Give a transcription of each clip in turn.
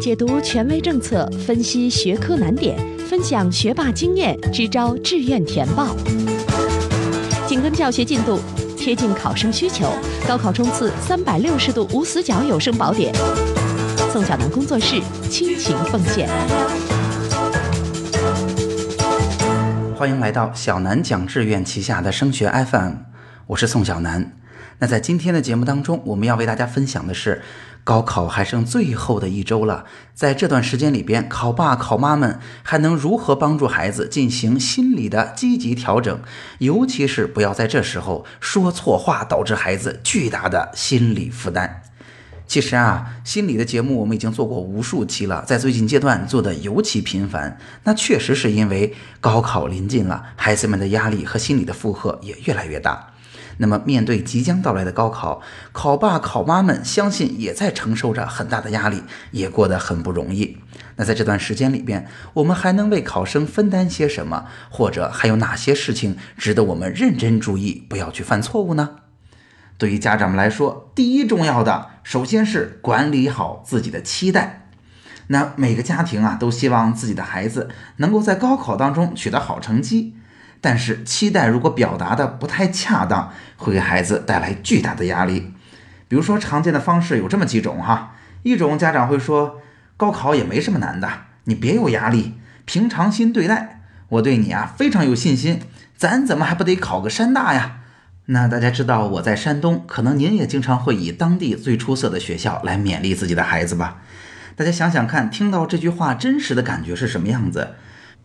解读权威政策，分析学科难点，分享学霸经验，支招志愿填报。紧跟教学进度，贴近考生需求，高考冲刺三百六十度无死角有声宝典。宋小南工作室倾情奉献。欢迎来到小南讲志愿旗下的升学 FM，我是宋小南。那在今天的节目当中，我们要为大家分享的是，高考还剩最后的一周了，在这段时间里边，考爸考妈们还能如何帮助孩子进行心理的积极调整？尤其是不要在这时候说错话，导致孩子巨大的心理负担。其实啊，心理的节目我们已经做过无数期了，在最近阶段做的尤其频繁。那确实是因为高考临近了，孩子们的压力和心理的负荷也越来越大。那么，面对即将到来的高考，考爸考妈们相信也在承受着很大的压力，也过得很不容易。那在这段时间里边，我们还能为考生分担些什么？或者还有哪些事情值得我们认真注意，不要去犯错误呢？对于家长们来说，第一重要的，首先是管理好自己的期待。那每个家庭啊，都希望自己的孩子能够在高考当中取得好成绩。但是期待如果表达的不太恰当，会给孩子带来巨大的压力。比如说常见的方式有这么几种哈，一种家长会说，高考也没什么难的，你别有压力，平常心对待，我对你啊非常有信心，咱怎么还不得考个山大呀？那大家知道我在山东，可能您也经常会以当地最出色的学校来勉励自己的孩子吧？大家想想看，听到这句话真实的感觉是什么样子？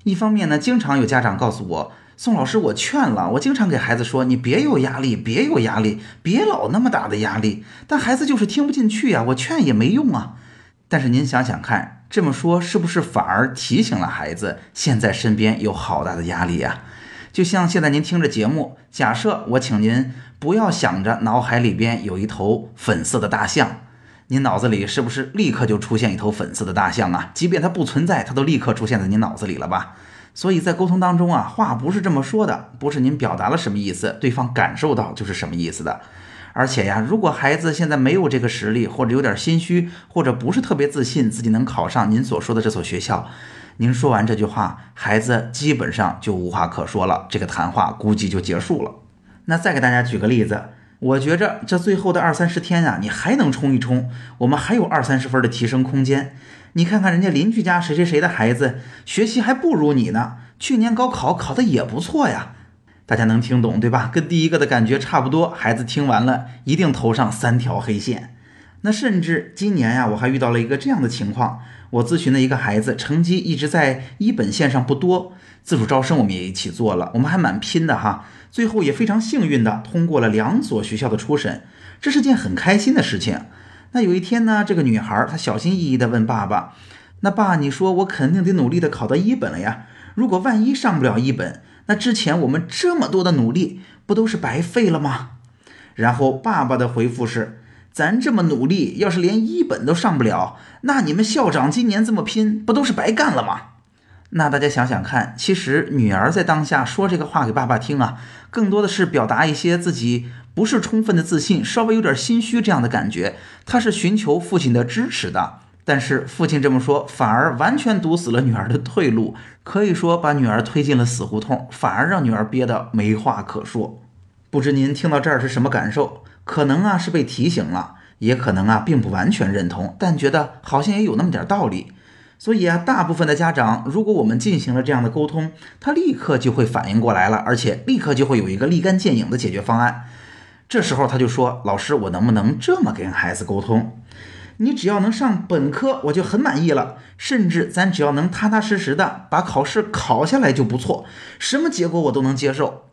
一方面呢，经常有家长告诉我。宋老师，我劝了，我经常给孩子说，你别有压力，别有压力，别老那么大的压力。但孩子就是听不进去呀，我劝也没用啊。但是您想想看，这么说是不是反而提醒了孩子，现在身边有好大的压力呀？就像现在您听着节目，假设我请您不要想着脑海里边有一头粉色的大象，您脑子里是不是立刻就出现一头粉色的大象啊？即便它不存在，它都立刻出现在您脑子里了吧？所以在沟通当中啊，话不是这么说的，不是您表达了什么意思，对方感受到就是什么意思的。而且呀，如果孩子现在没有这个实力，或者有点心虚，或者不是特别自信自己能考上您所说的这所学校，您说完这句话，孩子基本上就无话可说了，这个谈话估计就结束了。那再给大家举个例子，我觉着这最后的二三十天啊，你还能冲一冲，我们还有二三十分的提升空间。你看看人家邻居家谁谁谁的孩子学习还不如你呢，去年高考考的也不错呀，大家能听懂对吧？跟第一个的感觉差不多。孩子听完了一定头上三条黑线。那甚至今年呀，我还遇到了一个这样的情况，我咨询的一个孩子成绩一直在一本线上不多，自主招生我们也一起做了，我们还蛮拼的哈，最后也非常幸运的通过了两所学校的初审，这是件很开心的事情。那有一天呢，这个女孩她小心翼翼地问爸爸：“那爸，你说我肯定得努力的考到一本了呀？如果万一上不了一本，那之前我们这么多的努力不都是白费了吗？”然后爸爸的回复是：“咱这么努力，要是连一本都上不了，那你们校长今年这么拼，不都是白干了吗？”那大家想想看，其实女儿在当下说这个话给爸爸听啊，更多的是表达一些自己。不是充分的自信，稍微有点心虚这样的感觉，他是寻求父亲的支持的。但是父亲这么说，反而完全堵死了女儿的退路，可以说把女儿推进了死胡同，反而让女儿憋得没话可说。不知您听到这儿是什么感受？可能啊是被提醒了，也可能啊并不完全认同，但觉得好像也有那么点道理。所以啊，大部分的家长，如果我们进行了这样的沟通，他立刻就会反应过来了，而且立刻就会有一个立竿见影的解决方案。这时候他就说：“老师，我能不能这么跟孩子沟通？你只要能上本科，我就很满意了。甚至咱只要能踏踏实实的把考试考下来就不错，什么结果我都能接受。”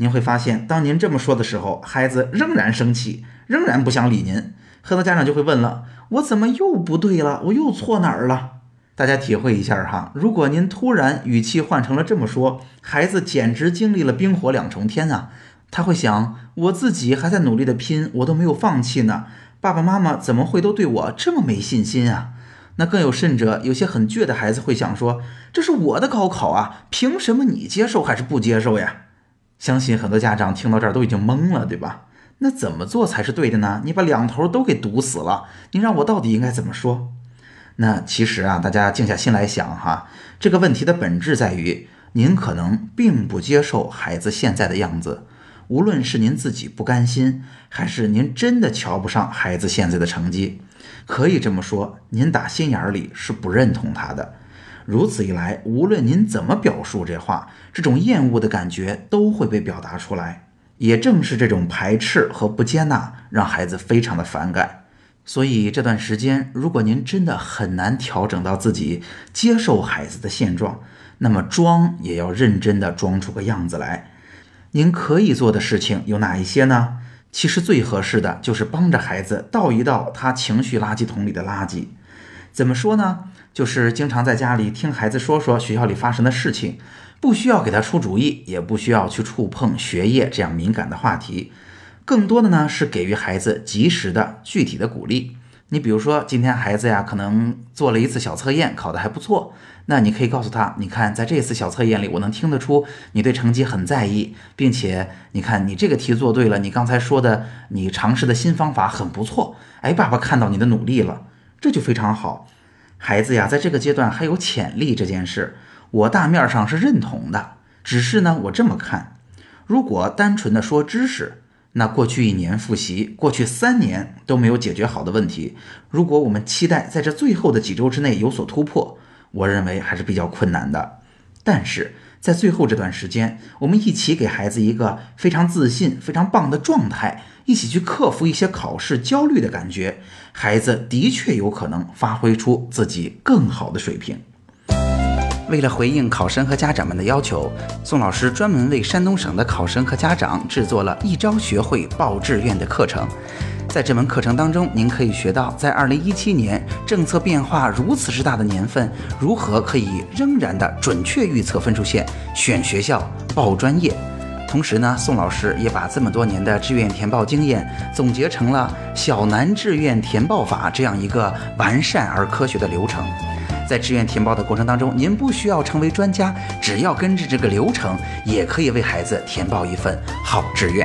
您会发现，当您这么说的时候，孩子仍然生气，仍然不想理您。很多家长就会问了：“我怎么又不对了？我又错哪儿了？”大家体会一下哈，如果您突然语气换成了这么说，孩子简直经历了冰火两重天啊！他会想，我自己还在努力的拼，我都没有放弃呢。爸爸妈妈怎么会都对我这么没信心啊？那更有甚者，有些很倔的孩子会想说，这是我的高考啊，凭什么你接受还是不接受呀？相信很多家长听到这儿都已经懵了，对吧？那怎么做才是对的呢？你把两头都给堵死了，你让我到底应该怎么说？那其实啊，大家静下心来想哈，这个问题的本质在于，您可能并不接受孩子现在的样子，无论是您自己不甘心，还是您真的瞧不上孩子现在的成绩，可以这么说，您打心眼里是不认同他的。如此一来，无论您怎么表述这话，这种厌恶的感觉都会被表达出来。也正是这种排斥和不接纳，让孩子非常的反感。所以这段时间，如果您真的很难调整到自己接受孩子的现状，那么装也要认真的装出个样子来。您可以做的事情有哪一些呢？其实最合适的就是帮着孩子倒一倒他情绪垃圾桶里的垃圾。怎么说呢？就是经常在家里听孩子说说学校里发生的事情，不需要给他出主意，也不需要去触碰学业这样敏感的话题，更多的呢是给予孩子及时的具体的鼓励。你比如说，今天孩子呀可能做了一次小测验，考得还不错，那你可以告诉他，你看在这次小测验里，我能听得出你对成绩很在意，并且你看你这个题做对了，你刚才说的你尝试的新方法很不错，哎，爸爸看到你的努力了，这就非常好。孩子呀，在这个阶段还有潜力这件事，我大面上是认同的。只是呢，我这么看，如果单纯的说知识，那过去一年复习，过去三年都没有解决好的问题，如果我们期待在这最后的几周之内有所突破，我认为还是比较困难的。但是在最后这段时间，我们一起给孩子一个非常自信、非常棒的状态。一起去克服一些考试焦虑的感觉，孩子的确有可能发挥出自己更好的水平。为了回应考生和家长们的要求，宋老师专门为山东省的考生和家长制作了一招学会报志愿的课程。在这门课程当中，您可以学到，在2017年政策变化如此之大的年份，如何可以仍然的准确预测分数线、选学校、报专业。同时呢，宋老师也把这么多年的志愿填报经验总结成了“小南志愿填报法”这样一个完善而科学的流程。在志愿填报的过程当中，您不需要成为专家，只要跟着这个流程，也可以为孩子填报一份好志愿。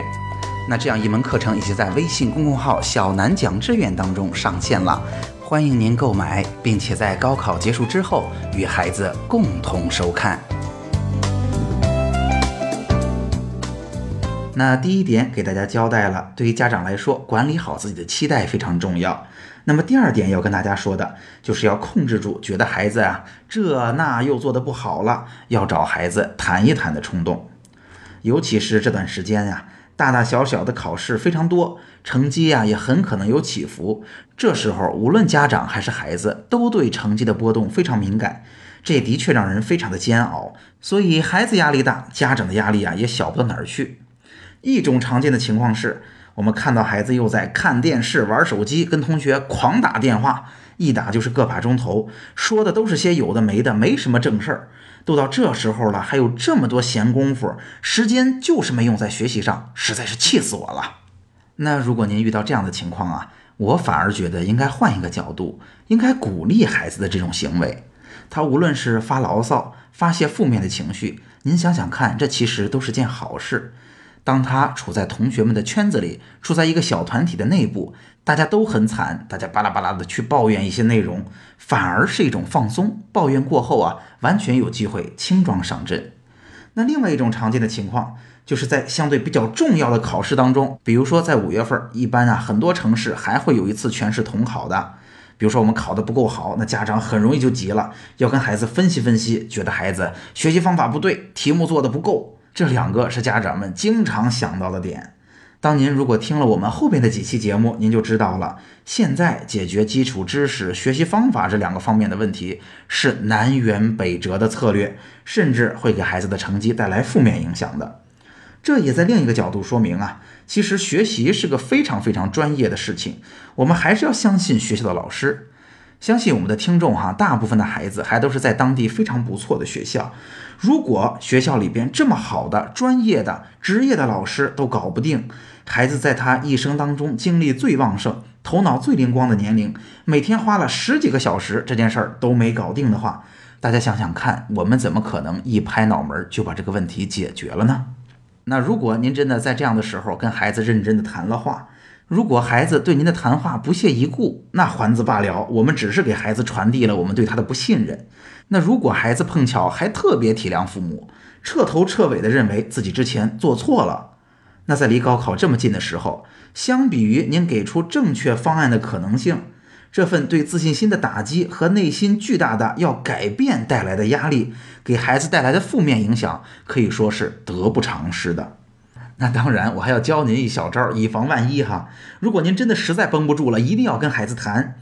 那这样一门课程已经在微信公众号“小南讲志愿”当中上线了，欢迎您购买，并且在高考结束之后与孩子共同收看。那第一点给大家交代了，对于家长来说，管理好自己的期待非常重要。那么第二点要跟大家说的，就是要控制住觉得孩子啊这那又做的不好了，要找孩子谈一谈的冲动。尤其是这段时间呀，大大小小的考试非常多，成绩呀也很可能有起伏。这时候无论家长还是孩子，都对成绩的波动非常敏感，这的确让人非常的煎熬。所以孩子压力大，家长的压力啊也小不到哪儿去。一种常见的情况是，我们看到孩子又在看电视、玩手机，跟同学狂打电话，一打就是个把钟头，说的都是些有的没的，没什么正事儿。都到这时候了，还有这么多闲工夫，时间就是没用在学习上，实在是气死我了。那如果您遇到这样的情况啊，我反而觉得应该换一个角度，应该鼓励孩子的这种行为。他无论是发牢骚、发泄负面的情绪，您想想看，这其实都是件好事。当他处在同学们的圈子里，处在一个小团体的内部，大家都很惨，大家巴拉巴拉的去抱怨一些内容，反而是一种放松。抱怨过后啊，完全有机会轻装上阵。那另外一种常见的情况，就是在相对比较重要的考试当中，比如说在五月份，一般啊很多城市还会有一次全市统考的。比如说我们考得不够好，那家长很容易就急了，要跟孩子分析分析，觉得孩子学习方法不对，题目做的不够。这两个是家长们经常想到的点。当您如果听了我们后边的几期节目，您就知道了。现在解决基础知识、学习方法这两个方面的问题是南辕北辙的策略，甚至会给孩子的成绩带来负面影响的。这也在另一个角度说明啊，其实学习是个非常非常专业的事情。我们还是要相信学校的老师，相信我们的听众哈，大部分的孩子还都是在当地非常不错的学校。如果学校里边这么好的、专业的、职业的老师都搞不定，孩子在他一生当中精力最旺盛、头脑最灵光的年龄，每天花了十几个小时这件事儿都没搞定的话，大家想想看，我们怎么可能一拍脑门就把这个问题解决了呢？那如果您真的在这样的时候跟孩子认真的谈了话，如果孩子对您的谈话不屑一顾，那还则罢了，我们只是给孩子传递了我们对他的不信任。那如果孩子碰巧还特别体谅父母，彻头彻尾地认为自己之前做错了，那在离高考这么近的时候，相比于您给出正确方案的可能性，这份对自信心的打击和内心巨大的要改变带来的压力，给孩子带来的负面影响，可以说是得不偿失的。那当然，我还要教您一小招，以防万一哈。如果您真的实在绷不住了，一定要跟孩子谈。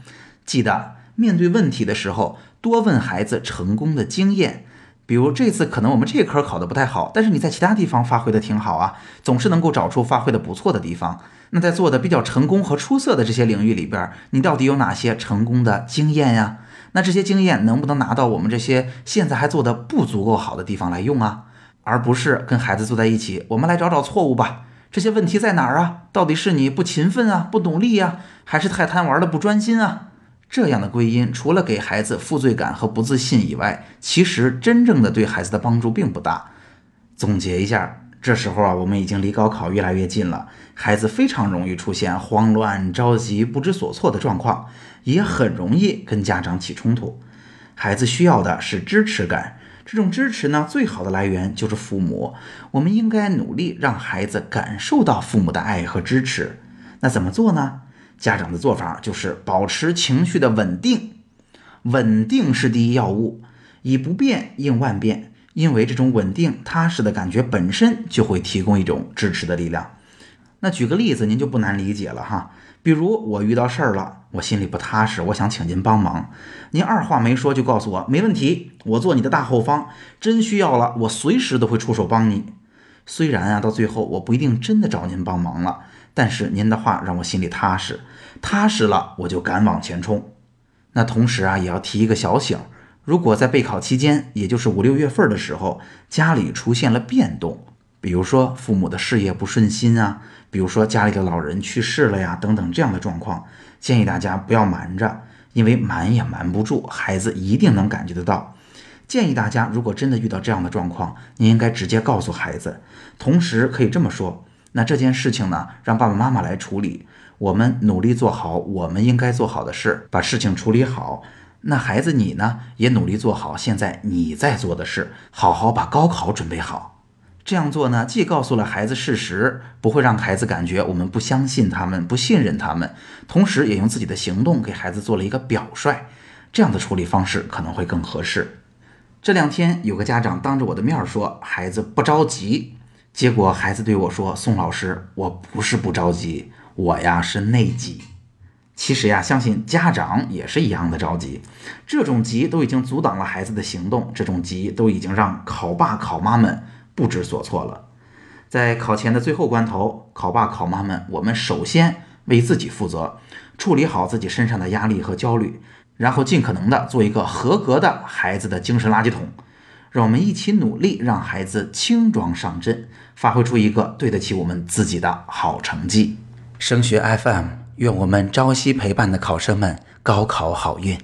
记得面对问题的时候，多问孩子成功的经验。比如这次可能我们这科考的不太好，但是你在其他地方发挥的挺好啊，总是能够找出发挥的不错的地方。那在做的比较成功和出色的这些领域里边，你到底有哪些成功的经验呀？那这些经验能不能拿到我们这些现在还做的不足够好的地方来用啊？而不是跟孩子坐在一起，我们来找找错误吧。这些问题在哪儿啊？到底是你不勤奋啊，不努力呀，还是太贪玩了不专心啊？这样的归因，除了给孩子负罪感和不自信以外，其实真正的对孩子的帮助并不大。总结一下，这时候啊，我们已经离高考越来越近了，孩子非常容易出现慌乱、着急、不知所措的状况，也很容易跟家长起冲突。孩子需要的是支持感。这种支持呢，最好的来源就是父母。我们应该努力让孩子感受到父母的爱和支持。那怎么做呢？家长的做法就是保持情绪的稳定，稳定是第一要务，以不变应万变。因为这种稳定踏实的感觉本身就会提供一种支持的力量。那举个例子，您就不难理解了哈。比如我遇到事儿了，我心里不踏实，我想请您帮忙。您二话没说就告诉我没问题，我做你的大后方，真需要了，我随时都会出手帮你。虽然啊，到最后我不一定真的找您帮忙了，但是您的话让我心里踏实，踏实了我就敢往前冲。那同时啊，也要提一个小醒：如果在备考期间，也就是五六月份的时候，家里出现了变动。比如说父母的事业不顺心啊，比如说家里的老人去世了呀，等等这样的状况，建议大家不要瞒着，因为瞒也瞒不住，孩子一定能感觉得到。建议大家，如果真的遇到这样的状况，你应该直接告诉孩子，同时可以这么说：那这件事情呢，让爸爸妈妈来处理，我们努力做好我们应该做好的事，把事情处理好。那孩子你呢，也努力做好现在你在做的事，好好把高考准备好。这样做呢，既告诉了孩子事实，不会让孩子感觉我们不相信他们、不信任他们，同时也用自己的行动给孩子做了一个表率。这样的处理方式可能会更合适。这两天有个家长当着我的面说孩子不着急，结果孩子对我说：“宋老师，我不是不着急，我呀是内急。”其实呀，相信家长也是一样的着急。这种急都已经阻挡了孩子的行动，这种急都已经让考爸考妈们。不知所措了，在考前的最后关头，考爸考妈们，我们首先为自己负责，处理好自己身上的压力和焦虑，然后尽可能的做一个合格的孩子的精神垃圾桶。让我们一起努力，让孩子轻装上阵，发挥出一个对得起我们自己的好成绩。升学 FM，愿我们朝夕陪伴的考生们高考好运。